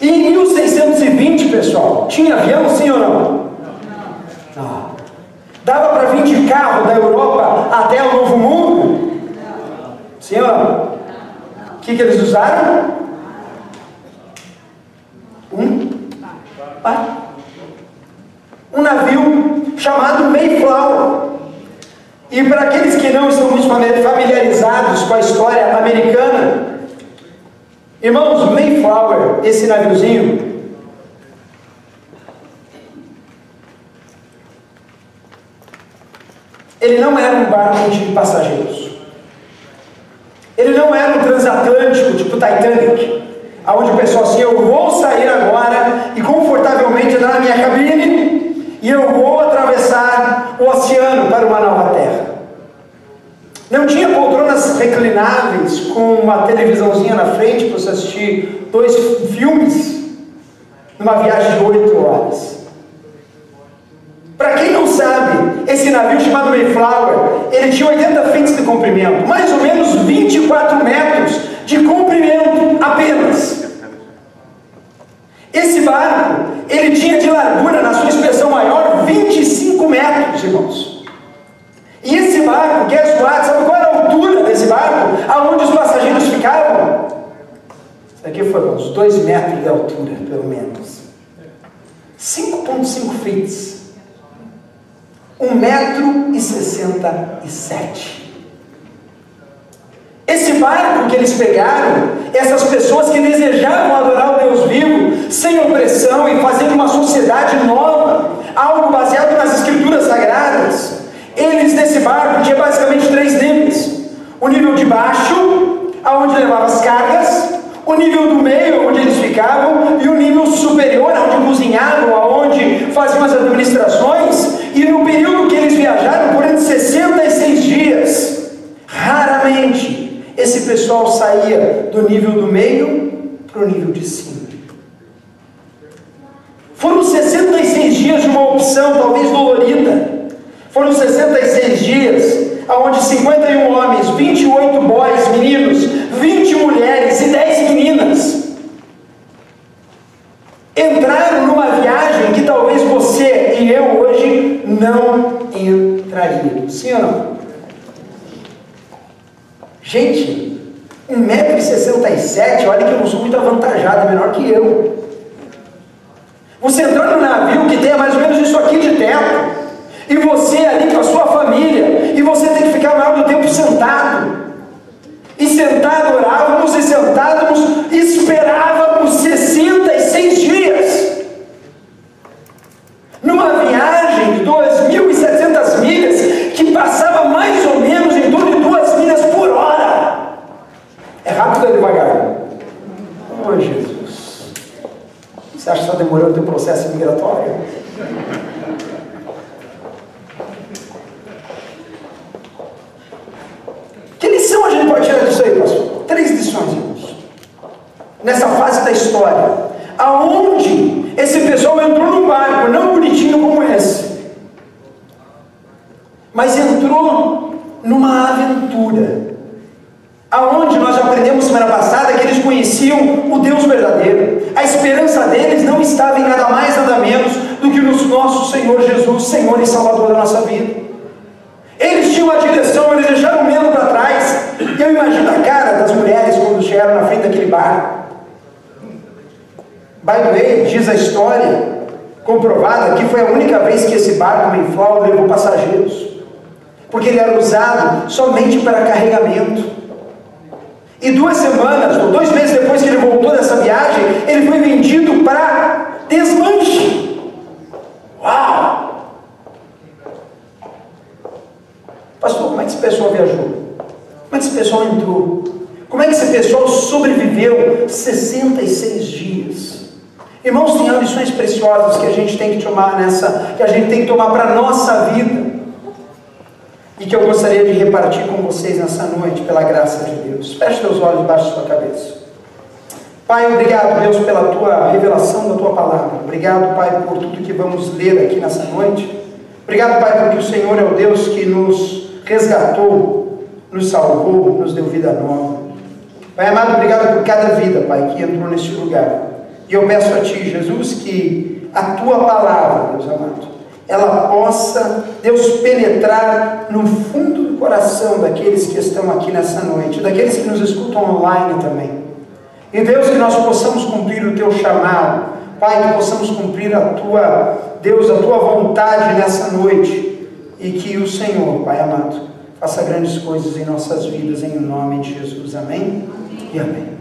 E em 1620, pessoal, tinha avião, sim ou não? Não. Dava para vir de carro da Europa até o Novo Mundo? Sim ou não? O que, que eles usaram? Um. Um navio chamado Mayflower. E para aqueles que não estão muito familiarizados com a história americana, irmãos, Mayflower, esse naviozinho, ele não era um barco de passageiros. Ele não era um transatlântico tipo Titanic, aonde o pessoal assim, eu vou sair agora e confortavelmente entrar na minha cabine e eu vou atravessar o oceano para uma nova terra. Não tinha poltronas reclináveis com uma televisãozinha na frente para você assistir dois filmes numa viagem de oito horas. Para quem não sabe, esse navio chamado Mayflower, ele tinha 80 feet de comprimento, mais ou menos 24 metros de comprimento apenas. Esse barco, ele tinha de largura, na sua expressão maior, 25 metros, irmãos. Barco, guess what? Sabe qual era a altura desse barco? Aonde os passageiros ficavam? Isso aqui foi uns 2 metros de altura, pelo menos. 5,5 feet. 1 metro e 67. Esse barco que eles pegaram, essas pessoas que desejavam adorar o Deus vivo, sem opressão e fazer uma sociedade nova, algo baseado nas escrituras sagradas, barco tinha basicamente três níveis: o nível de baixo, aonde levava as cargas, o nível do meio, onde eles ficavam, e o nível superior, onde cozinhavam, aonde faziam as administrações, e no período que eles viajaram, durante 66 dias, raramente esse pessoal saía do nível do meio para o nível de cima. Foram 66 dias de uma opção, talvez dolorida. Foram 66 dias onde 51 homens, 28 boys, meninos, 20 mulheres e 10 meninas entraram numa viagem que talvez você e eu hoje não entraríamos. Sim ou não? Gente, 1,67m, olha que eu não sou muito avantajado, menor que eu. Você entrou num navio que tenha mais ou menos isso aqui de teto, e você ali com a sua família, e você tem que ficar maior do tempo sentado. E sentado orávamos, e sentávamos, esperávamos 66 dias. Numa viagem de 2.700 milhas, que passava mais ou menos em torno de 2 milhas por hora. É rápido ou é devagar? Oh, Jesus. Você acha que está demorando o teu processo migratório? Que lição a gente pode tirar disso aí, pastor? Três lições, irmãos. Nessa fase da história. Aonde esse pessoal entrou num barco, não bonitinho como esse, mas entrou numa aventura. Aonde nós aprendemos semana passada que eles conheciam o Deus verdadeiro. A esperança deles não estava em nada mais, nada menos do que no nosso Senhor Jesus, Senhor e Salvador da nossa vida. Eles tinham a direção, eles deixaram o medo para trás. E eu imagino a cara das mulheres quando chegaram na frente daquele barco. By the way, diz a história comprovada que foi a única vez que esse barco Mayflower levou passageiros. Porque ele era usado somente para carregamento. E duas semanas, ou dois meses depois que ele voltou dessa viagem, ele foi vendido para desmanche. Uau! Pastor, como é que esse pessoal viajou? Como é que esse pessoal entrou? Como é que esse pessoal sobreviveu 66 dias? Irmãos, tem lições preciosas que a gente tem que tomar nessa, que a gente tem que tomar para a nossa vida. E que eu gostaria de repartir com vocês nessa noite, pela graça de Deus. Feche teus olhos debaixo da sua cabeça. Pai, obrigado, Deus, pela tua revelação da tua palavra. Obrigado, Pai, por tudo que vamos ler aqui nessa noite. Obrigado, Pai, porque o Senhor é o Deus que nos resgatou, nos salvou, nos deu vida nova. Pai amado, obrigado por cada vida, Pai, que entrou neste lugar. E eu peço a Ti, Jesus, que a Tua palavra, Deus amado, ela possa, Deus, penetrar no fundo do coração daqueles que estão aqui nessa noite, daqueles que nos escutam online também. E Deus, que nós possamos cumprir o Teu chamado, Pai, que possamos cumprir a Tua, Deus, a Tua vontade nessa noite, e que o Senhor, Pai amado, faça grandes coisas em nossas vidas, em nome de Jesus. Amém? E amém.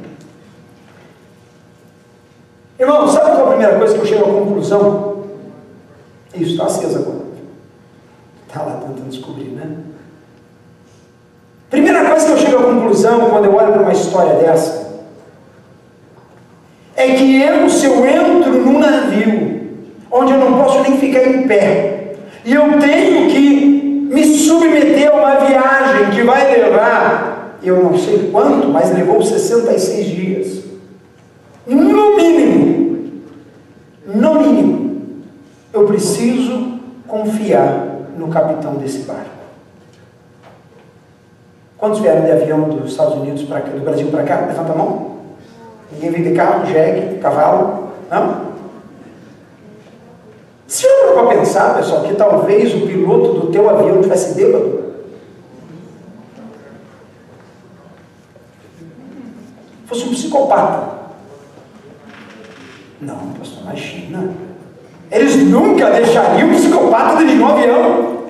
Irmão, sabe qual é a primeira coisa que eu chego à conclusão? Isso, está acesa agora. Está lá tentando descobrir, né? Primeira coisa que eu chego à conclusão quando eu olho para uma história dessa é que eu, se eu entro num navio onde eu não posso nem ficar em pé, e eu tenho que me submeter a uma viagem que vai levar, eu não sei quanto, mas levou 66 dias. No mínimo, no mínimo, eu preciso confiar no capitão desse barco. Quantos vieram de avião dos Estados Unidos para do Brasil para cá? Levanta a mão. Ninguém vem de carro, jegue, cavalo? Não? Se eu para pensar, pessoal, que talvez o piloto do teu avião tivesse bêbado, fosse um psicopata. Não, pastor, na China. Eles nunca deixariam um psicopata dirigir um avião.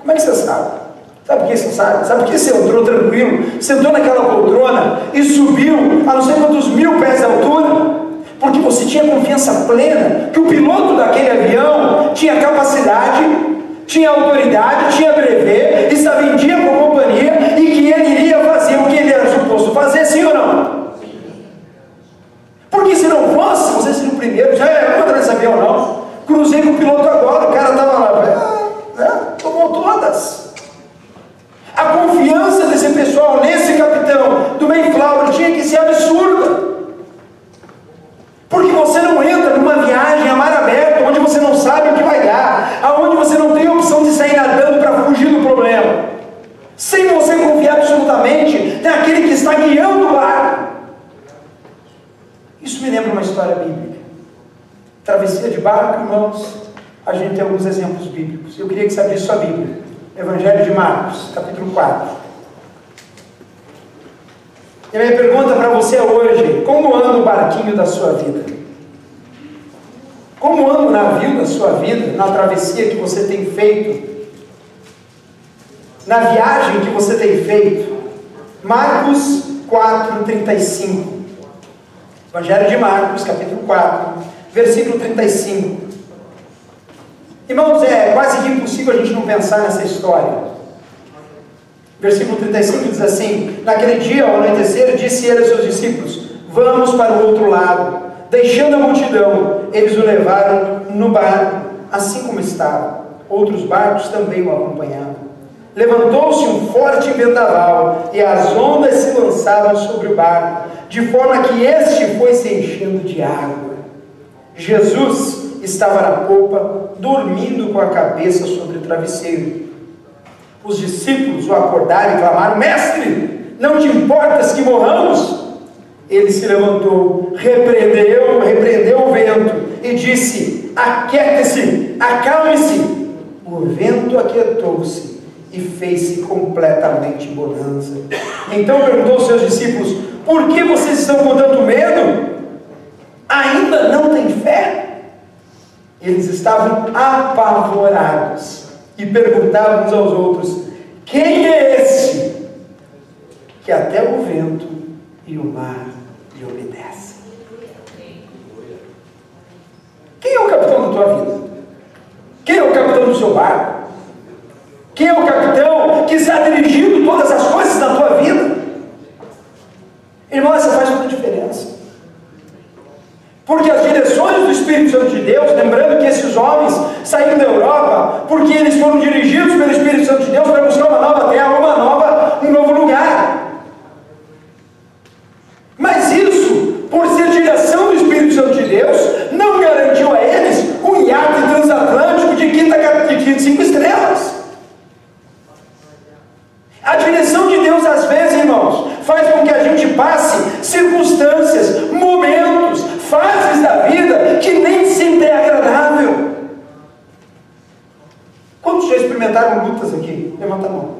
Como é que você sabe? Sabe por que você sabe? Sabe por que você entrou tranquilo? Sentou naquela poltrona e subiu a não sei quantos mil pés de altura? Porque você tinha confiança plena que o piloto daquele avião tinha capacidade, tinha autoridade, tinha brevet, estava em dia com a companhia e que ele iria fazer o que ele era suposto fazer, sim ou não? Porque se não fosse, primeiro, já é, não entrar nesse avião não. Cruzei com o piloto agora, o cara estava lá, é, é, tomou todas. A confiança desse pessoal nesse capitão do Mayflower tinha que ser absurda. Porque você não entra numa viagem a mar aberto, onde você não sabe o que vai dar, aonde você não tem a opção de sair nadando para fugir do problema. Sem você confiar absolutamente naquele que está guiando o barco. Isso me lembra uma história bíblica. Travessia de barco, irmãos, a gente tem alguns exemplos bíblicos. Eu queria que você abrisse sua Bíblia. Evangelho de Marcos, capítulo 4. E a minha pergunta para você hoje: como anda o barquinho da sua vida? Como anda o navio da sua vida, na travessia que você tem feito? Na viagem que você tem feito? Marcos 4, 35. Evangelho de Marcos, capítulo 4, versículo 35. Irmãos, é quase que impossível a gente não pensar nessa história. Versículo 35 diz assim: Naquele dia, ao anoitecer, disse ele aos seus discípulos: Vamos para o outro lado. Deixando a multidão, eles o levaram no barco, assim como estava. Outros barcos também o acompanhavam. Levantou-se um forte vendaval e as ondas se lançaram sobre o barco, de forma que este foi se enchendo de água. Jesus estava na polpa, dormindo com a cabeça sobre o travesseiro. Os discípulos o acordaram e clamaram: Mestre, não te importas que morramos? Ele se levantou, repreendeu, repreendeu o vento e disse: Aquiete-se, acalme-se. O vento aquietou-se e fez-se completamente bonança. Então perguntou aos seus discípulos: Por que vocês estão com tanto medo? Ainda não têm fé? Eles estavam apavorados e perguntavam uns aos outros: Quem é esse que até o vento e o mar lhe obedecem? Quem é o capitão da tua vida? Quem é o capitão do seu barco? Quem é o capitão que está dirigindo todas as coisas na tua vida? Irmão, essa faz toda a diferença. Porque as direções do Espírito Santo de Deus, lembrando que esses homens saíram da Europa porque eles foram dirigidos pelo Espírito Santo de Deus para buscar uma nova terra, uma nova, um novo lugar. Mas isso, por ser direção do Espírito Santo de Deus, não garantiu a eles um iate transatlântico de quinta, de cinco estrelas. A direção de Deus, às vezes, irmãos, faz com que a gente passe circunstâncias, momentos, fases que nem sempre é agradável. Quantos já experimentaram lutas aqui? Levanta a mão.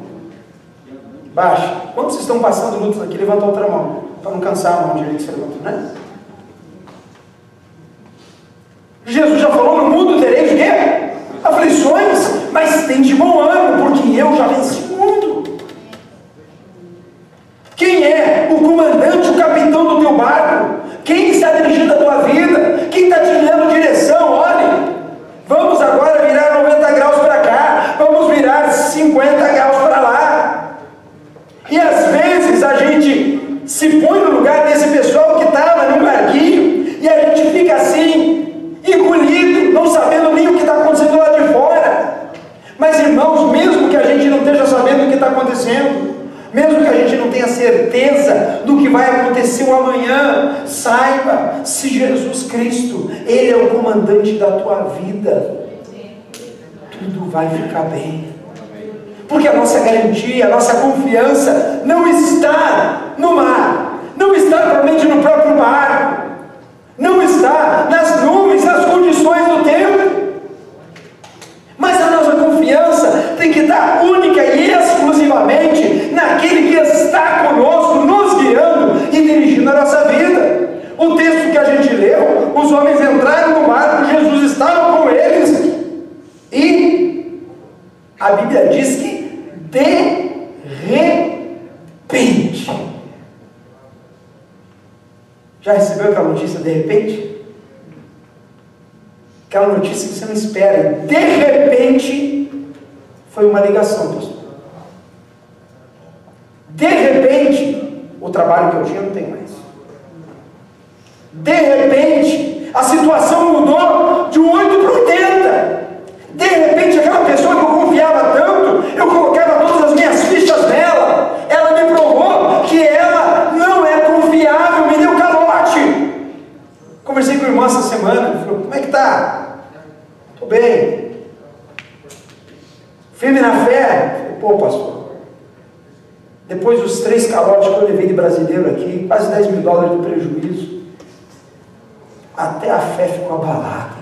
Baixa. Quantos estão passando lutas aqui? Levanta a outra mão. Para não cansar a mão direita que você levantou, né? Jesus já falou: no mundo tereis o quê? Aflições, mas tem de bom ânimo, porque eu já venci o mundo. Quem é o comandante, o capitão do teu barco? Quem está dirigindo a tua vida? Quem está te dando direção? Olhe, vamos agora virar 90 graus para cá, vamos virar 50 graus para lá. E às vezes a gente se põe no lugar desse pessoal que estava no barquinho e a gente fica assim, engolido, não sabendo nem o que está acontecendo lá de fora. Mas irmãos, mesmo que a gente não esteja sabendo o que está acontecendo, mesmo que a gente não tenha certeza do que vai acontecer o amanhã, saiba, se Jesus Cristo, Ele é o comandante da tua vida, tudo vai ficar bem. Porque a nossa garantia, a nossa confiança não está no mar, não está provavelmente no próprio barco, não está nas nuvens, nas condições do tempo. Mas a nossa confiança tem que estar única e exclusivamente naquele que está conosco, nos guiando e dirigindo a nossa vida. O texto que a gente leu, os homens entraram no barco, Jesus estava com eles e a Bíblia diz que de repente. Já recebeu aquela notícia de repente? Aquela notícia que você não espera. De repente, foi uma ligação, pastor. De repente, o trabalho que eu tinha não tem mais. De repente, a situação mudou de um 8 para 80. De repente, aquela pessoa que eu confiava tanto, eu colocava todas as minhas fichas nela, ela me provou que ela não é confiável, me deu calote. Conversei com o irmão essa semana, ele falou, como é que tá? Bem. Firme na fé? Pô, pastor, depois dos três calotes que eu levei de brasileiro aqui, quase 10 mil dólares de prejuízo, até a fé ficou abalada.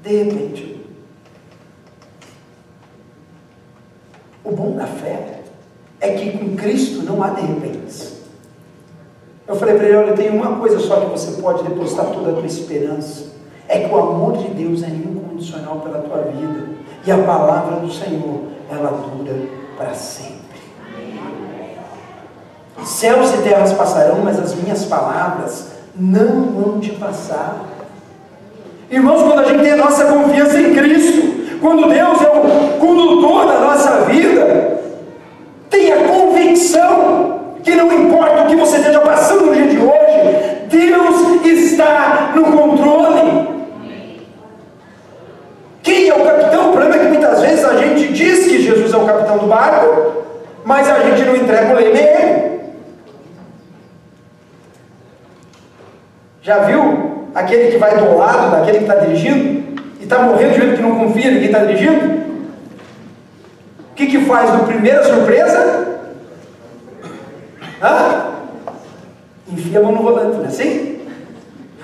De repente, o bom da fé é que com Cristo não há de repente. Eu falei para ele: olha, tem uma coisa só que você pode depositar toda a tua esperança: é que o amor de Deus é incondicional pela tua vida, e a palavra do Senhor, ela dura para sempre. Céus e terras passarão, mas as minhas palavras não vão te passar. Irmãos, quando a gente tem a nossa confiança em Cristo, quando Deus é o condutor da nossa vida, tenha convicção que não importa o que você esteja passando no dia de hoje, Deus está no controle. Quem é o capitão? O problema é que muitas vezes a gente diz que Jesus é o capitão do barco, mas a gente não entrega o leme. Já viu aquele que vai do lado daquele que está dirigindo e está morrendo de medo que não confia em quem está dirigindo? O que, que faz no primeira surpresa? Hã? Enfia a mão no volante, não é assim?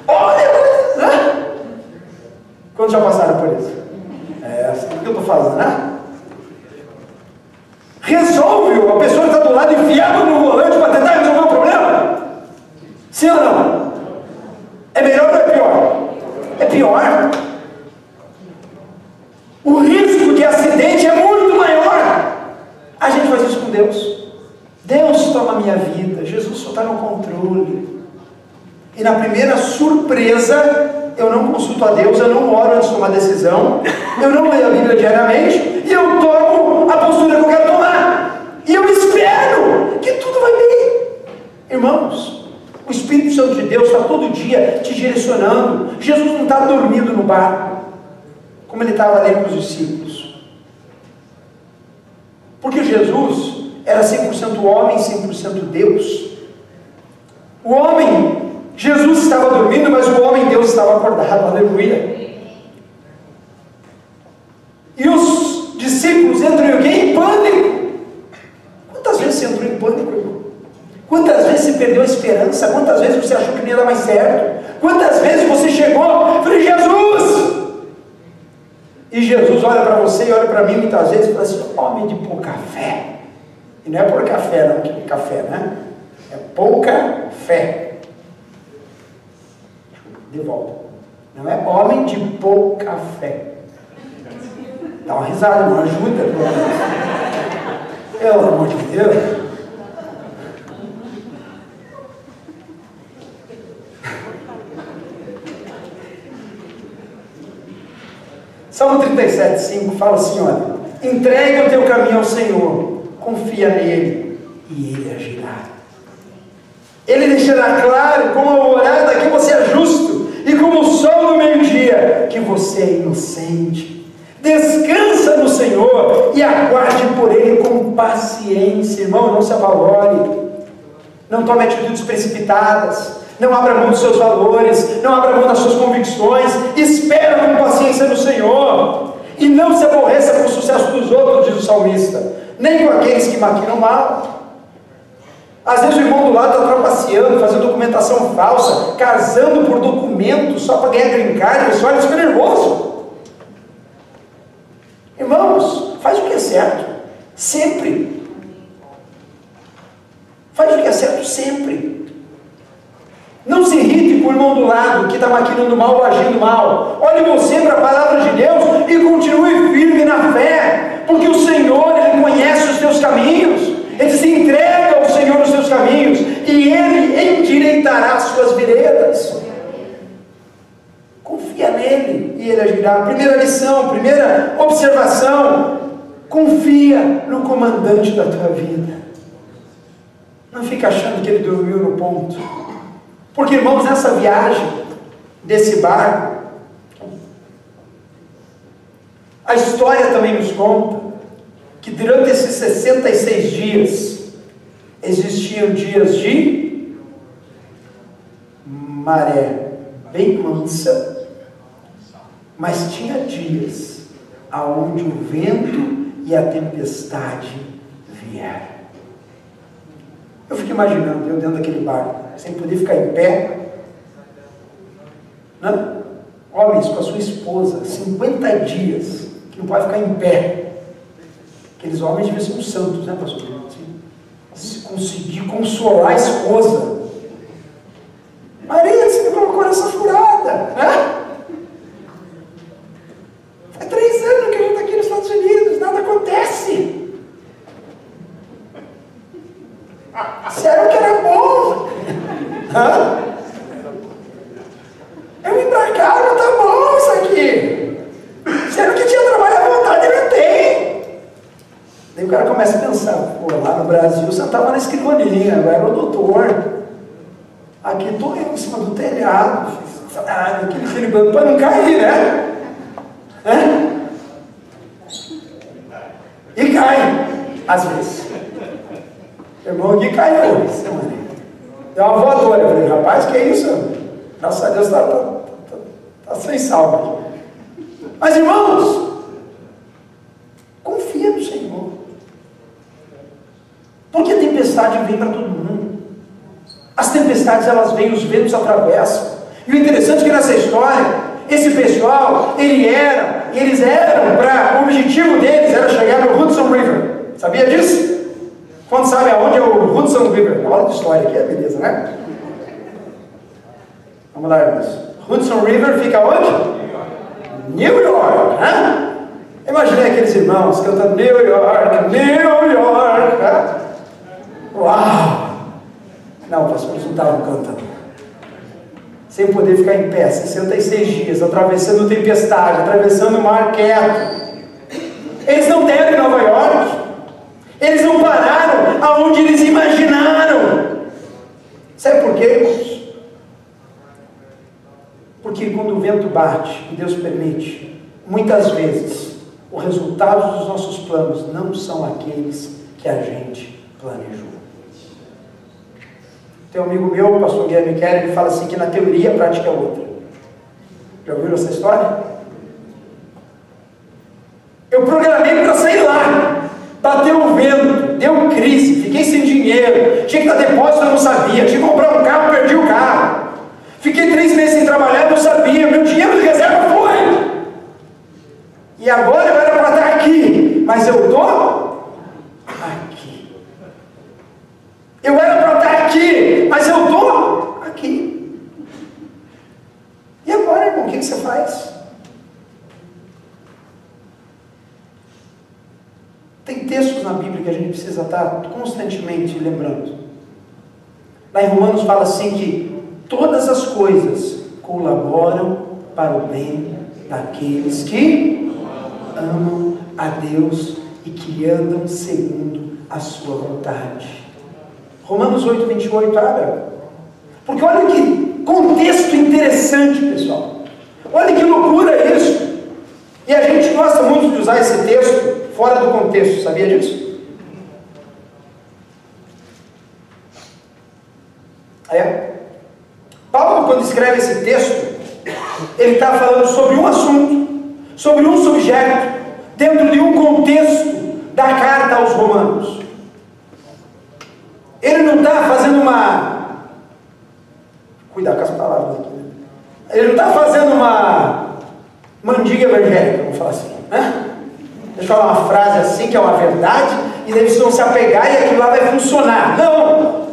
Olha! Hã? Quantos já passaram por isso? É assim que eu estou falando, né? Resolve a pessoa está do lado enfiada no volante para tentar resolver o problema? Sim ou não? É melhor ou é pior? É pior. O risco de acidente é muito maior. A gente faz isso com Deus. Deus toma a minha vida, Jesus só está no controle. E na primeira surpresa, eu não consulto a Deus, eu não oro antes de tomar decisão, eu não leio a Bíblia diariamente, e eu tomo a postura que eu quero tomar. E eu espero que tudo vai bem. Irmãos, o Espírito Santo de Deus está todo dia te direcionando. Jesus não está dormindo no barco, como ele estava ali com os discípulos. Porque Jesus era 100% homem, 100% Deus. O homem, Jesus estava dormindo, mas o homem Deus estava acordado, aleluia. E os discípulos entram em quê? Em pânico. Quantas vezes você entrou em pânico, irmão? Quantas vezes você perdeu a esperança? Quantas vezes você achou que não ia dar mais certo? Quantas vezes você chegou e falou, Jesus! E Jesus olha para você e olha para mim muitas vezes e fala assim, homem de pouca fé. E não é por café, não, que é café, né? É pouca fé. De volta. Não é homem de pouca fé. Dá uma risada, não ajuda, pelo menos. Pelo amor de Deus. Salmo 37, 5 fala assim: olha, entrega o teu caminho ao Senhor, confia nele e ele agirá. Ele deixará claro, como a morada, que você é justo, e como o sol do meio-dia, que você é inocente. Descansa no Senhor e aguarde por Ele com paciência, irmão, não se avalore. Não tome atitudes precipitadas. Não abra mão dos seus valores, não abra mão das suas convicções, espera com paciência no Senhor, e não se aborreça com o sucesso dos outros, diz o salmista, nem com aqueles que maquinam mal. Às vezes o irmão do lado está trapaceando, fazendo documentação falsa, casando por documento só para ganhar brincar, e você olha e fica nervoso. Irmãos, faz o que é certo, sempre. Faz o que é certo sempre. Não se irrite com o irmão do lado que está maquinando mal ou agindo mal. Olhe você para a palavra de Deus e continue firme na fé, porque o Senhor, Teus caminhos, Ele se entrega ao Senhor os teus caminhos e Ele endireitará as suas veredas. Confia nele e Ele agirá. Primeira lição, primeira observação: confia no comandante da tua vida. Não fica achando que ele dormiu no ponto. Porque, irmãos, nessa viagem desse barco, a história também nos conta que durante esses 66 dias existiam dias de maré bem mansa, mas tinha dias aonde o vento e a tempestade vieram. Eu fico imaginando eu dentro daquele barco, sem poder ficar em pé. Né? Homens com a sua esposa, 50 dias, que não pode ficar em pé. Aqueles homens deviam ser uns santos, né, pastor? Assim, se conseguir consolar a esposa. Maria, você me colocou nessa furada, né? Faz três anos que a gente está aqui nos Estados Unidos, nada acontece. Disseram que era bom. Hã? Eu vim pra cá, não tá bom isso aqui. Disseram que tinha trabalho à vontade, não tem. Daí o cara começa a pensar, pô, lá no Brasil você estava na escrivaninha, agora era o doutor. Aqui estou eu em cima do telhado, ah, aquele filibando para não cair, né? É? E cai, às vezes. O irmão aqui caiu semana. Deu uma voadora. Eu falei, rapaz, que é isso? Graças a Deus está tá, tá, tá, sem salva. Mas irmãos, confia no Senhor. Porque tempestade vem para todo mundo. As tempestades elas vêm, os ventos atravessam. E o interessante é que nessa história, esse pessoal, ele era, eles eram para, o objetivo deles era chegar no Hudson River. Sabia disso? Quando sabe aonde é o Hudson River? Aula de história aqui, é beleza, né? Vamos lá, irmãos. Hudson River fica onde? New York, né? Imaginei aqueles irmãos cantando New York, New York. Né? Uau! Não, pastor, eles não estavam cantando. Sem poder ficar em pé, 66 dias, atravessando tempestade, atravessando o mar quieto. Eles não deram em Nova York. Eles não pararam aonde eles imaginaram. Sabe por quê, irmãos? Porque quando o vento bate, e Deus permite, muitas vezes o resultado dos nossos planos não são aqueles que a gente planejou. Tem um amigo meu, o pastor Guilherme Kelly, ele fala assim que na teoria a prática é outra. Já ouviram essa história? Eu programei para sair lá. bateu o vento, deu crise, fiquei sem dinheiro, tinha que dar depósito, eu não sabia, tinha que comprar um carro, perdi o carro. Fiquei três meses sem trabalhar, não sabia, meu dinheiro de reserva foi. E agora eu era para estar aqui, mas eu estou aqui. Eu era para estar aqui, mas eu estou aqui. E agora, irmão, o que, você faz? Tem textos na Bíblia que a gente precisa estar constantemente lembrando. Lá em Romanos fala assim que todas as coisas colaboram para o bem daqueles que amam a Deus e que andam segundo a sua vontade. Romanos 8, 28, abra. Porque olha que contexto interessante, pessoal. Olha que loucura isso. E a gente gosta muito de usar esse texto fora do contexto, sabia disso? É. Paulo, quando escreve esse texto, ele está falando sobre um assunto, sobre um subjeto, dentro de um contexto da carta aos Romanos. Ele não está fazendo uma. Cuidar com as palavras aqui. Né? Ele não está fazendo uma mandiga evangélica, vamos falar assim. Né? Deixa eu falar uma frase assim, que é uma verdade, e eles vão se apegar e aquilo lá vai funcionar. Não!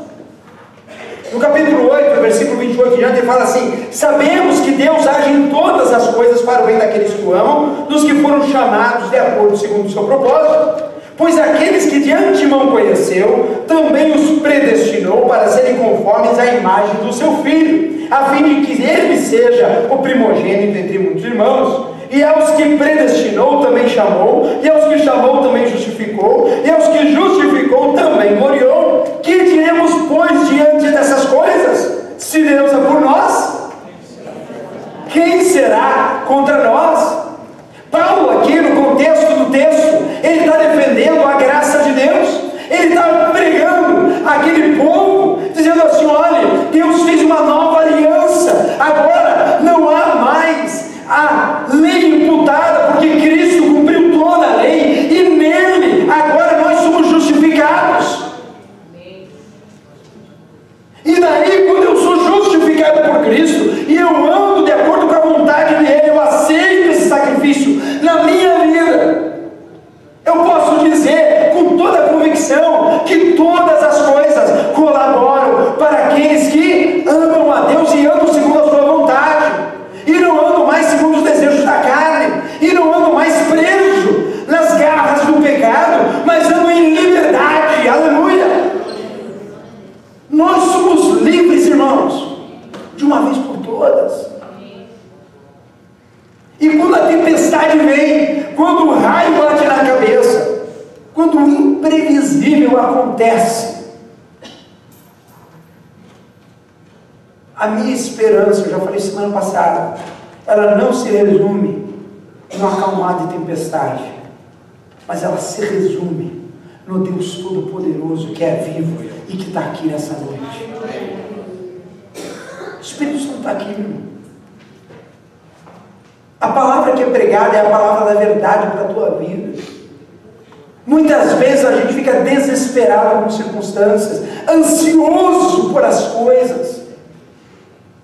No capítulo 8, versículo 28 diante, ele fala assim: Sabemos que Deus age em todas as coisas para o bem daqueles que o amam, dos que foram chamados de acordo segundo o seu propósito. Pois aqueles que de antemão conheceu, também os predestinou para serem conformes à imagem do seu filho, a fim de que ele seja o primogênito entre muitos irmãos. E aos que predestinou também chamou, e aos que chamou também justificou, e aos que justificou também gloriou. Que diremos, pois, diante dessas coisas? Se Deus é por nós, quem será contra nós? Paulo, aqui no contexto do texto, ele está defendendo a graça de Deus, ele está pregando aquele povo, dizendo assim: olha, Deus fez uma nova aliança, agora não há mais a lei imputada, porque Cristo cumpriu toda a lei, e nele agora nós somos justificados. E daí, quando eu sou justificado por Cristo, e eu ando de acordo com a vontade dele, eu aceito esse sacrifício na minha vida. Eu posso dizer com toda a convicção que todas as coisas colaboram para aqueles que amam a Deus e amam segundo a sua vontade e não ando mais segundo os desejos da carne, e não ando mais preso nas garras do pecado, mas ando em liberdade, aleluia. Nós somos livres, irmãos, de uma vez por todas. E quando a tempestade vem, quando o raio bate na cabeça, quando o imprevisível acontece, A minha esperança, eu já falei semana passada, ela não se resume no acalmar de tempestade, mas ela se resume no Deus Todo-Poderoso que é vivo e que está aqui nessa noite. O Espírito Santo está aqui, irmão. A palavra que é pregada é a palavra da verdade para a tua vida. Muitas vezes a gente fica desesperado com circunstâncias, ansioso por as coisas.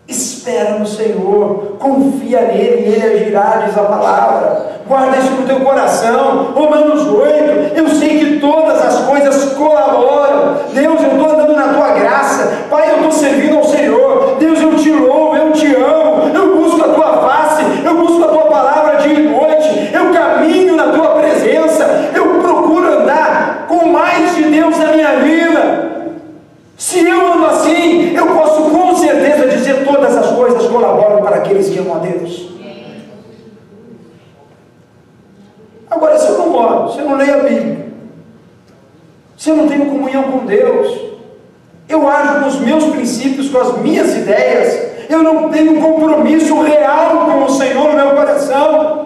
Espera no Senhor, confia nele e ele agirá, diz a palavra. Guarda isso no teu coração. Romanos 8, eu sei que todas as coisas colaboram. Deus, eu estou andando na tua graça. Pai, eu estou servindo ao Senhor. Deus, eu te louvo, eu te amo. Eu busco a tua face, eu busco a tua palavra dia e noite. Eu caminho na tua presença. Eu procuro andar com mais de Deus na minha vida. Se eu ando assim, eu posso com certeza dizer todas as coisas colaboram para aqueles que amam a Deus. Agora, se eu não oro, se eu não leio a Bíblia, se eu não tenho comunhão com Deus, eu ajo com os meus princípios, com as minhas ideias, eu não tenho compromisso real com o Senhor no meu coração.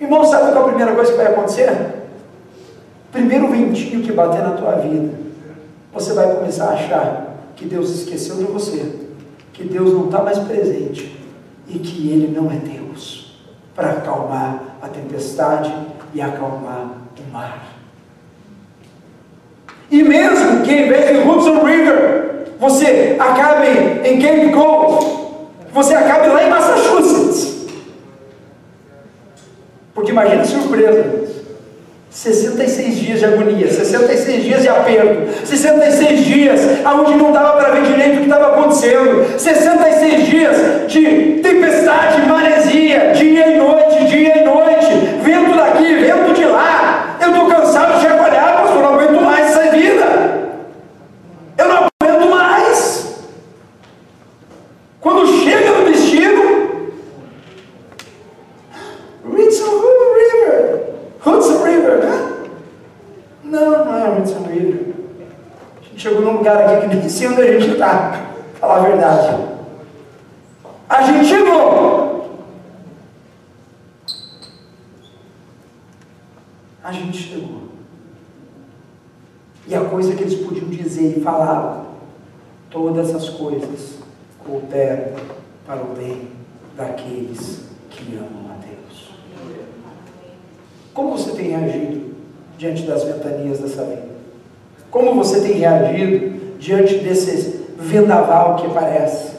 Irmão, sabe qual é a primeira coisa que vai acontecer? Primeiro ventinho que bater na tua vida, você vai começar a achar que Deus esqueceu de você, que Deus não está mais presente e que Ele não é Deus para acalmar a tempestade e acalmar mar. E mesmo que em vez de Hudson River, você acabe em Cape Coast, você acabe lá em Massachusetts. Porque imagina a surpresa. 66 dias de agonia, 66 dias de aperto, 66 dias onde não dava para ver direito o que estava acontecendo, 66 dias de tempestade, maresia, dia e noite, dia e noite, vento daqui, vento de. Eu estou cansado de chacoalhar, pastor, não aguento mais essa vida. Eu não aguento mais. Quando chega no destino, Hudson River, Hudson River, né? Não, não é Hudson River. A gente chegou num lugar aqui que nem sei onde a gente está, falar a verdade. A gente chegou. A gente chegou. E a coisa que eles podiam dizer e falar, todas as coisas cooperam para o bem daqueles que amam a Deus. Como você tem reagido diante das ventanias dessa vida? Como você tem reagido diante desse vendaval que parece?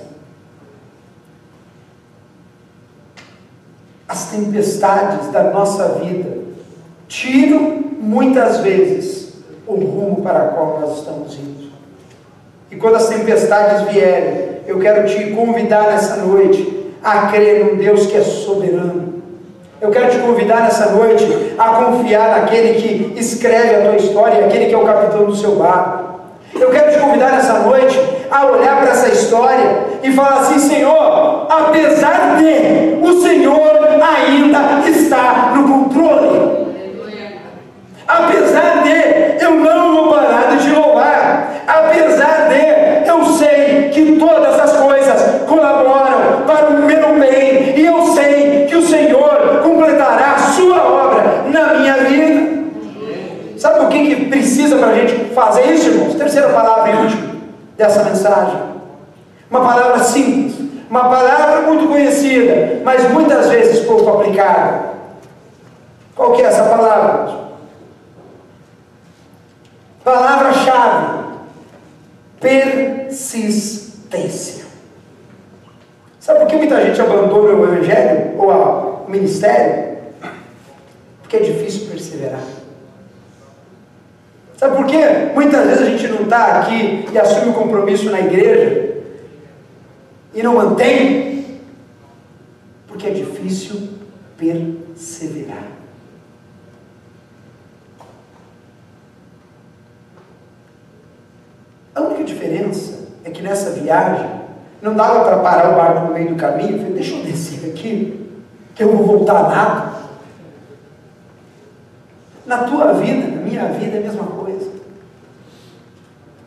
As tempestades da nossa vida tiram muitas vezes o rumo para qual nós estamos indo. E quando as tempestades vierem, eu quero te convidar nessa noite a crer num Deus que é soberano. Eu quero te convidar nessa noite a confiar naquele que escreve a tua história, aquele que é o capitão do seu barco. Eu quero te convidar nessa noite a olhar para essa história e falar assim: Senhor, apesar de, o Senhor ainda está no controle. Apesar de, eu não vou parar de te louvar. Apesar de, eu sei que todas as coisas colaboram para o meu bem. E eu sei que o Senhor completará a sua obra na minha vida. Sabe o que, que precisa para a gente fazer isso, irmãos? Terceira palavra e última dessa mensagem. Uma palavra simples, uma palavra muito conhecida, mas muitas vezes pouco aplicada. Qual que é essa palavra? Palavra-chave: persistência. Sabe por que muita gente abandona o evangelho ou o ministério? Porque é difícil perseverar. Sabe por quê? Muitas vezes a gente não está aqui e assume o compromisso na igreja e não mantém, porque é difícil perseverar. A única diferença é que nessa viagem não dava para parar o barco no meio do caminho e falei, deixa eu descer aqui, que eu vou voltar nada. Na tua vida, na minha vida, é a mesma coisa.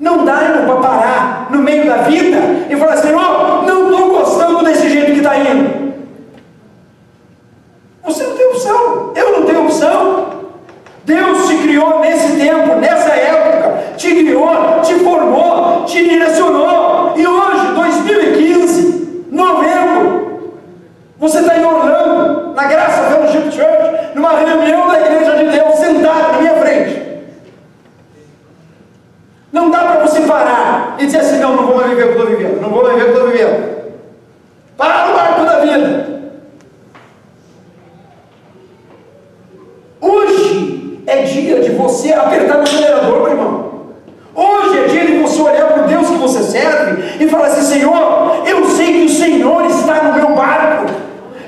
Não dá, para parar no meio da vida e falar assim, ó, oh, não estou gostando desse jeito que está indo. Você não tem opção, eu não tenho opção. Deus te criou nesse tempo, nessa época, te criou, te formou, te direcionou. E hoje, 2015, novembro, você está em Orlando, na Graça Fellowship Church, numa reunião da Igreja de Deus, sentado na minha frente. Não dá para você parar e dizer assim, não, não vou mais viver o que estou vivendo, não vou mais viver o que estou vivendo. Para no barco da vida. Hoje é dia de você apertar o acelerador, meu irmão. Hoje é dia de você olhar para o Deus que você serve e falar assim, Senhor, eu sei que o Senhor está no meu barco.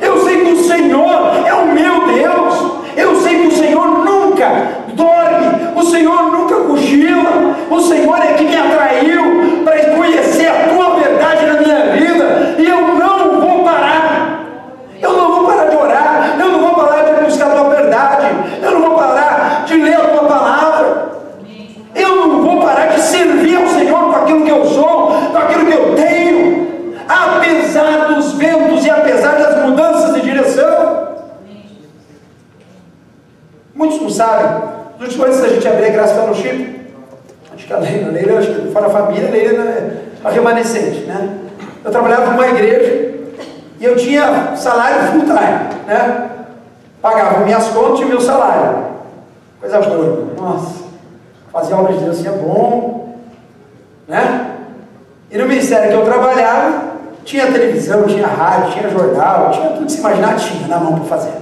Eu sei que o Senhor é o meu Deus. Eu sei que o Senhor nunca dorme. O Senhor nunca cochila. O Senhor é que me atraiu para conhecer a tua verdade na minha vida. E eu não vou parar. Eu não vou parar de orar. Eu não vou parar de buscar a tua verdade. Eu não vou parar de ler a tua palavra. Eu não vou parar de servir ao Senhor com aquilo que eu sou, com aquilo que eu tenho. Apesar dos ventos e apesar das mudanças de direção. Muitos não sabem. Nos últimos antes da gente abrir a Graça Fellowship, acho que a Leila, a Leila acho que fora a família, a Leila é a remanescente, né? Eu trabalhava numa igreja e eu tinha salário full time, né? Pagava minhas contas e meu salário. Coisa boa, nossa. Fazer obra de Deus assim é bom, né? E no ministério que eu trabalhava, tinha televisão, tinha rádio, tinha jornal, tinha tudo que se imaginar, tinha na mão para fazer.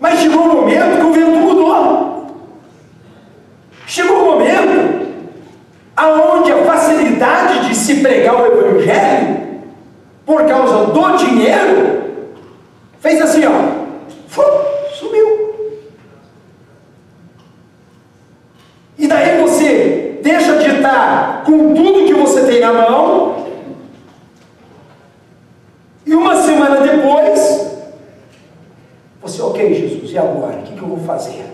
Mas chegou um momento que o vento mudou. Chegou um momento aonde a facilidade de se pregar o evangelho por causa do dinheiro fez assim, ó, sumiu. E daí você deixa de estar com tudo que você tem na mão, e uma semana depois, você, ok, Jesus, e agora? O que, que eu vou fazer?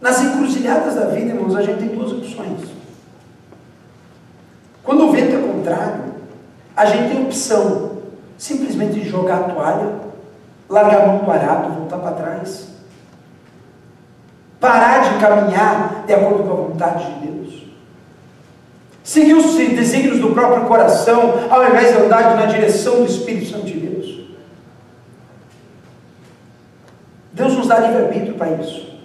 Nas encruzilhadas da vida, irmãos, a gente tem duas opções. Quando o vento é contrário, a gente tem opção simplesmente de jogar a toalha, largar a mão do arado, voltar para trás parar de caminhar de acordo com a vontade de Deus, seguir os desígnios do próprio coração, ao invés de andar na direção do Espírito Santo de Deus. Deus nos dá livre-arbítrio para isso.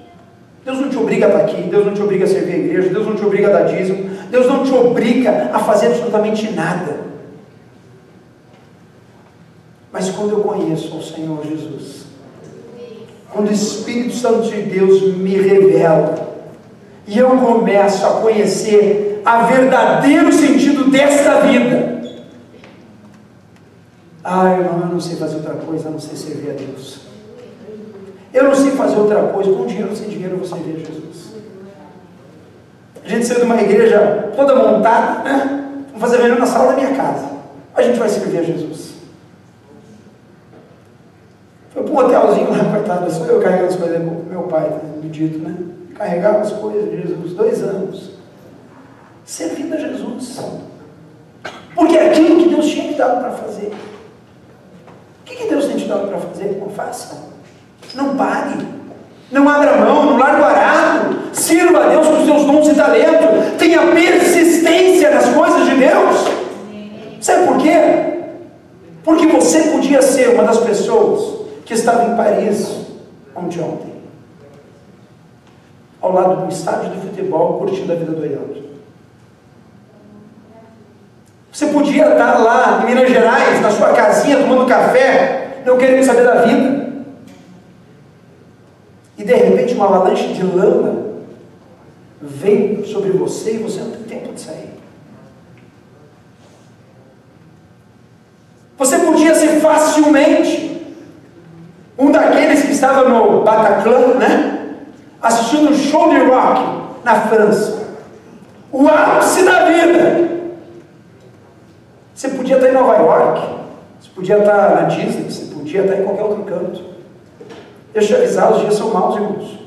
Deus não te obriga a estar aqui, Deus não te obriga a servir a igreja, Deus não te obriga a dar dízimo, Deus não te obriga a fazer absolutamente nada. Mas quando eu conheço o Senhor Jesus, quando o Espírito Santo de Deus me revela, e eu começo a conhecer a verdadeiro sentido desta vida. Ah, irmão, eu não sei fazer outra coisa a não ser servir a Deus. Eu não sei fazer outra coisa, com dinheiro ou sem dinheiro eu vou servir a Jesus. A gente saiu de uma igreja toda montada, né? Vamos fazer reunião na sala da minha casa. A gente vai servir a Jesus. Foi para um hotelzinho lá, coitado, só eu carregando as coisas com meu pai, no dito, né? Carregava as coisas de Jesus, dois anos. Servindo a Jesus. Porque é aquilo que Deus tinha te dado para fazer. O que, que Deus tem te dado para fazer? Não faça. Não pare. Não abra mão, não largue o arado. Sirva a Deus com os seus dons e talentos. Tenha persistência nas coisas de Deus. Sabe por quê? Porque você podia ser uma das pessoas que estava em Paris ontem, ao lado do estádio de futebol, curtindo a vida do Elton. Você podia estar lá em Minas Gerais, na sua casinha, tomando café, não querendo saber da vida. E de repente uma avalanche de lama vem sobre você e você não tem tempo de sair. Você podia ser facilmente um daqueles que estava no Bataclan, né? Assistindo um show de rock na França. O ápice da vida. Você podia estar em Nova York, você podia estar na Disney, você podia estar em qualquer outro canto. Deixa eu avisar, os dias são maus, irmãos.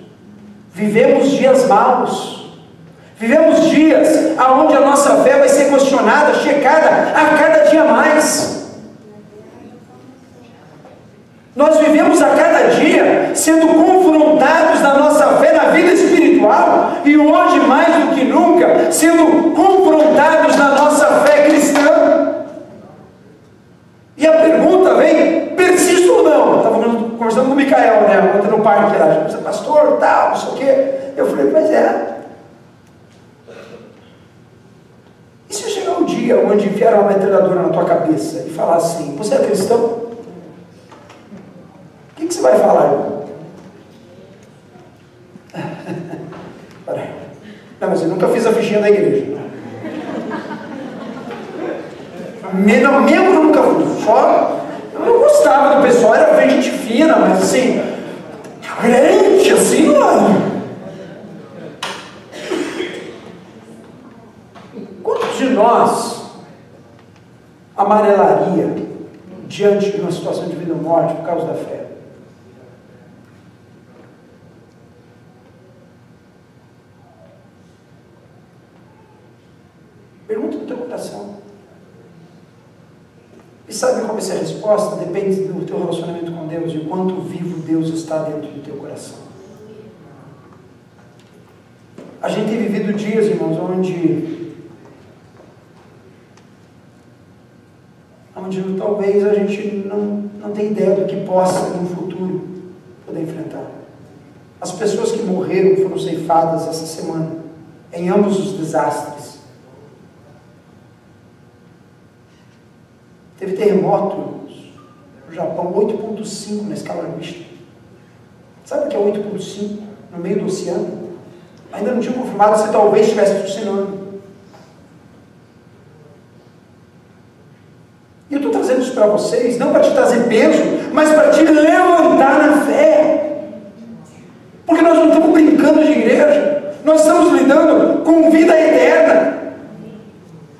Vivemos dias maus. Vivemos dias onde a nossa fé vai ser questionada, checada a cada dia mais. Nós vivemos a cada dia sendo confrontados na nossa fé, na vida espiritual, e hoje, mais do que nunca, sendo confrontados na nossa fé cristã. E a pergunta vem: persisto ou não? Estava conversando com o Micael, né? Ontem no parque lá, disse, pastor, tal, não sei o quê. Eu falei, mas é. E se chegar um dia onde enfiar uma metralhadora na tua cabeça e falar assim: você é cristão? Que, que você vai falar? Não, mas eu nunca fiz a fichinha da igreja. Não, membro nunca fui. Só eu não gostava do pessoal, era gente fina, mas assim, crente assim, mano. Quantos de nós amarelaria diante de uma situação de vida ou morte por causa da fé? E ser a resposta? Depende do teu relacionamento com Deus e quanto vivo Deus está dentro do teu coração. A gente tem vivido dias, irmãos, onde onde talvez a gente não, não tenha ideia do que possa no futuro poder enfrentar. As pessoas que morreram foram ceifadas essa semana, em ambos os desastres. Teve terremoto no Japão, 8,5 na escala Richter. Sabe o que é 8,5 no meio do oceano? Ainda não tinha confirmado se talvez estivesse funcionando. E eu estou trazendo isso para vocês, não para te trazer peso, mas para te levantar na fé. Porque nós não estamos brincando de igreja, nós estamos lidando com vida eterna.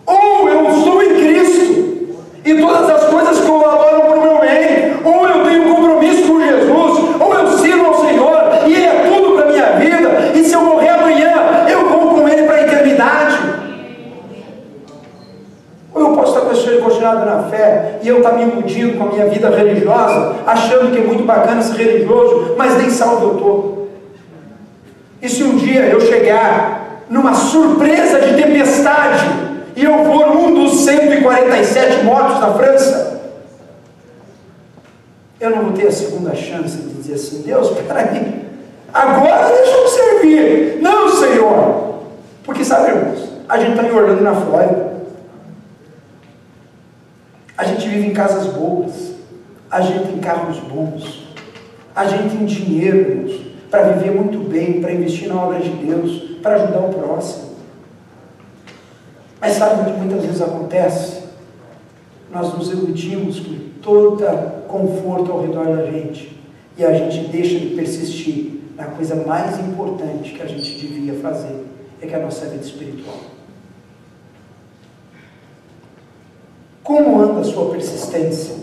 Ou eu estou em Cristo, e todas as coisas colaboram para o meu bem, ou eu tenho compromisso com Jesus, ou eu sirvo ao Senhor, e Ele é tudo para a minha vida, e se eu morrer amanhã, eu vou com Ele para a eternidade. Ou eu posso estar continuado na fé e eu estar me iludindo com a minha vida religiosa, achando que é muito bacana ser religioso, mas nem salvo eu estou. E se um dia eu chegar numa surpresa de tempestade e eu for um dos 147 mortos da França, eu não vou ter a segunda chance de dizer assim: Deus, peraí, agora deixa eu servir. Não, Senhor. Porque sabe, irmãos, a gente está em Orlando, na Flórida. A gente vive em casas boas. A gente tem carros bons. A gente tem dinheiro, irmãos para viver muito bem, para investir na obra de Deus, para ajudar o próximo. Mas sabe o que muitas vezes acontece? Nós nos iludimos com todo conforto ao redor da gente e a gente deixa de persistir na coisa mais importante que a gente devia fazer, é que é a nossa vida espiritual. Como anda a sua persistência?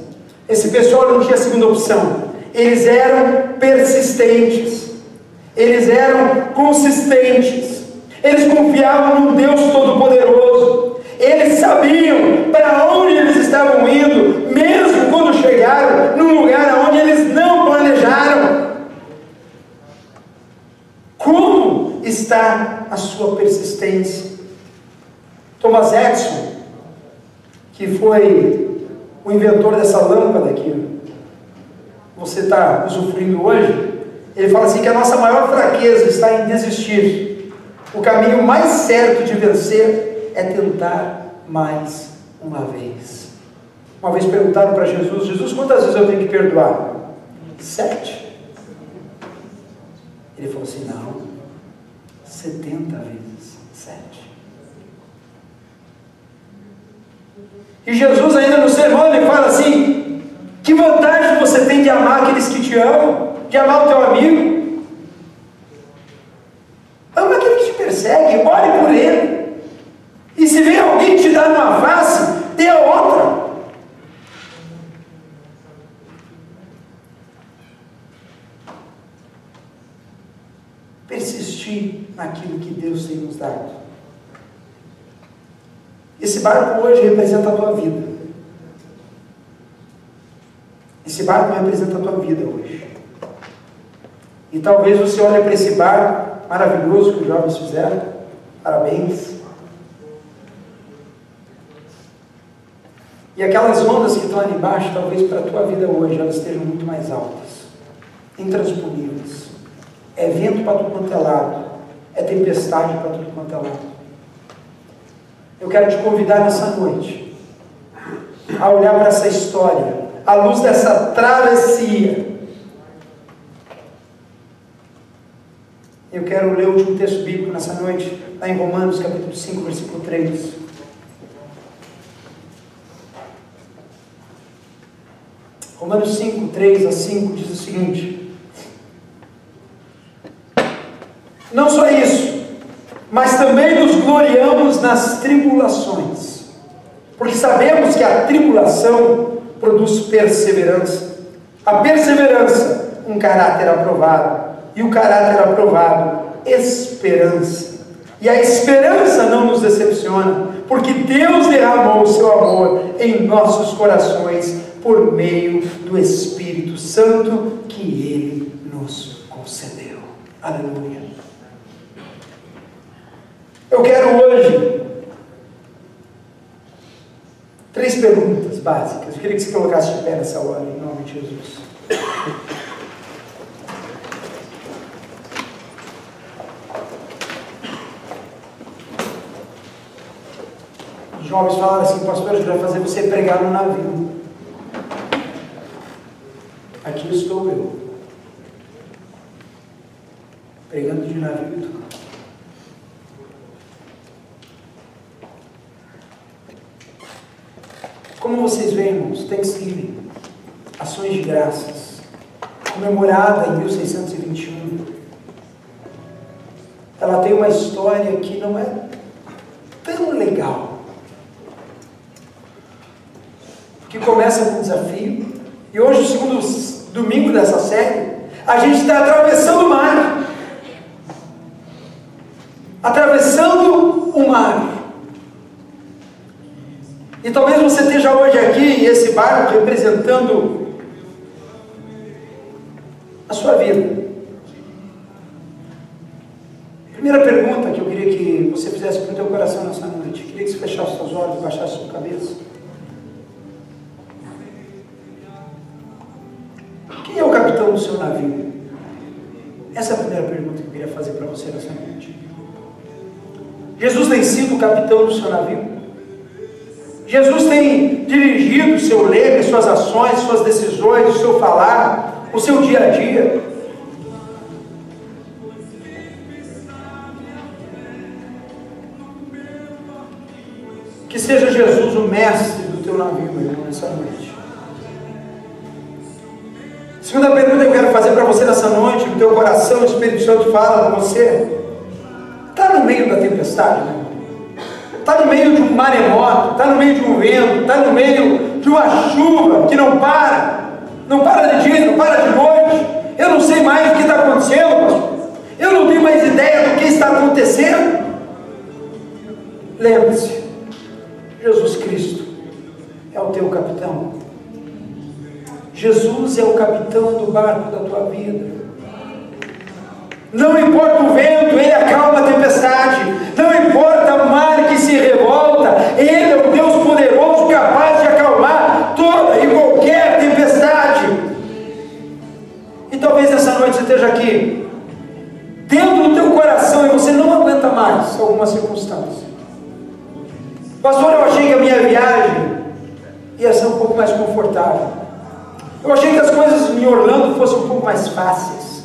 Esse pessoal não tinha segunda opção. Eles eram persistentes. Eles eram consistentes. Eles confiavam num Deus Todo-Poderoso. Eles sabiam para onde eles estavam indo, mesmo quando chegaram num lugar onde eles não planejaram. Como está a sua persistência? Thomas Edison, que foi o inventor dessa lâmpada que você está usufruindo hoje, ele fala assim que a nossa maior fraqueza está em desistir. O caminho mais certo de vencer é tentar mais uma vez. Uma vez perguntaram para Jesus, Jesus, quantas vezes eu tenho que perdoar? Sete. Ele falou assim, não, setenta vezes sete. E Jesus ainda no sermão ele fala assim, que vantagem você tem de amar aqueles que te amam? De amar o teu amigo. Ama aquele que te persegue, ore por ele. E se vem alguém te dar uma face, dê a outra. Persistir naquilo que Deus tem nos dado. Esse barco hoje representa a tua vida. Esse barco representa a tua vida hoje. E talvez você olhe para esse bar maravilhoso que os jovens fizeram. Parabéns. E aquelas ondas que estão ali embaixo, talvez para a tua vida hoje, elas estejam muito mais altas, intransponíveis. É vento para tudo quanto é lado, é tempestade para tudo quanto é lado. Eu quero te convidar nessa noite a olhar para essa história, à luz dessa travessia Eu quero ler o último texto bíblico nessa noite, lá em Romanos, capítulo 5, versículo 3. Romanos 5, 3 a 5 diz o seguinte: Não só isso, mas também nos gloriamos nas tribulações, porque sabemos que a tribulação produz perseverança, a perseverança, um caráter aprovado e o caráter aprovado, esperança. E a esperança não nos decepciona, porque Deus derramou o seu amor em nossos corações por meio do Espírito Santo que Ele nos concedeu. Aleluia. Eu quero hoje três perguntas básicas. Eu queria que você colocasse de pé nessa hora, em nome de Jesus. Jovens falaram assim, pastor, eu vai fazer você pregar no navio. Aqui estou eu. Pregando de navio. Como vocês veem, irmãos, Thanksgiving, ações de graças, comemorada em 1621. Ela tem uma história que não é tão legal. Que começa com um desafio, e hoje, o segundo domingo dessa série, a gente está atravessando o mar. Atravessando o mar. E talvez você esteja hoje aqui, esse barco representando a sua vida. Primeira pergunta que eu queria que você fizesse para o teu coração nessa noite. Eu queria que você fechasse seus olhos, baixasse sua cabeça. Seu navio? Essa é a primeira pergunta que eu queria fazer para você nessa noite. Jesus tem sido o capitão do seu navio? Jesus tem dirigido o seu leme, suas ações, suas decisões, o seu falar, o seu dia a dia. Que seja Jesus o mestre do teu navio, meu irmão, nessa noite. Segunda pergunta nessa noite, no teu coração, o Espírito Santo fala com você. Está no meio da tempestade, está no meio de um maremoto, está no meio de um vento, está no meio de uma chuva que não para, não para de dia, não para de noite. Eu não sei mais o que está acontecendo. Eu não tenho mais ideia do que está acontecendo. Lembre-se, Jesus Cristo é o teu capitão. Jesus é o capitão do barco da tua vida. Não importa o vento, ele acalma a tempestade. Não importa o mar que se revolta, ele é o Deus poderoso capaz de acalmar toda e qualquer tempestade. E talvez essa noite você esteja aqui, dentro do teu coração, e você não aguenta mais alguma circunstância. Pastor, eu achei que a minha viagem ia ser um pouco mais confortável. Eu achei que as coisas em Orlando fossem um pouco mais fáceis.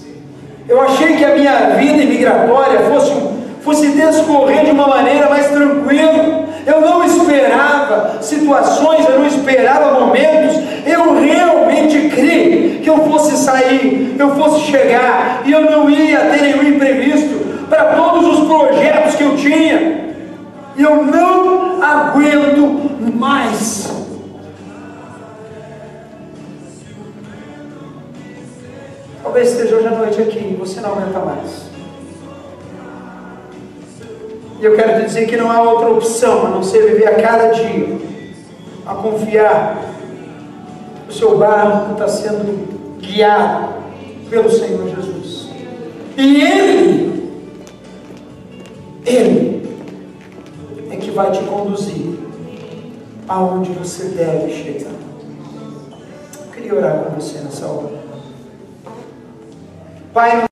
Eu achei que a minha vida imigratória fosse, fosse descorrer de uma maneira mais tranquila. Eu não esperava situações, eu não esperava momentos. Eu realmente criei que eu fosse sair, eu fosse chegar e eu não ia ter nenhum imprevisto para todos os projetos que eu tinha. Eu não aguento mais. Talvez esteja hoje à noite aqui e você não aguenta mais. E eu quero te dizer que não há outra opção a não ser viver a cada dia, a confiar o seu barco está sendo guiado pelo Senhor Jesus. E Ele, Ele é que vai te conduzir aonde você deve chegar. Eu queria orar com você nessa hora. Pai,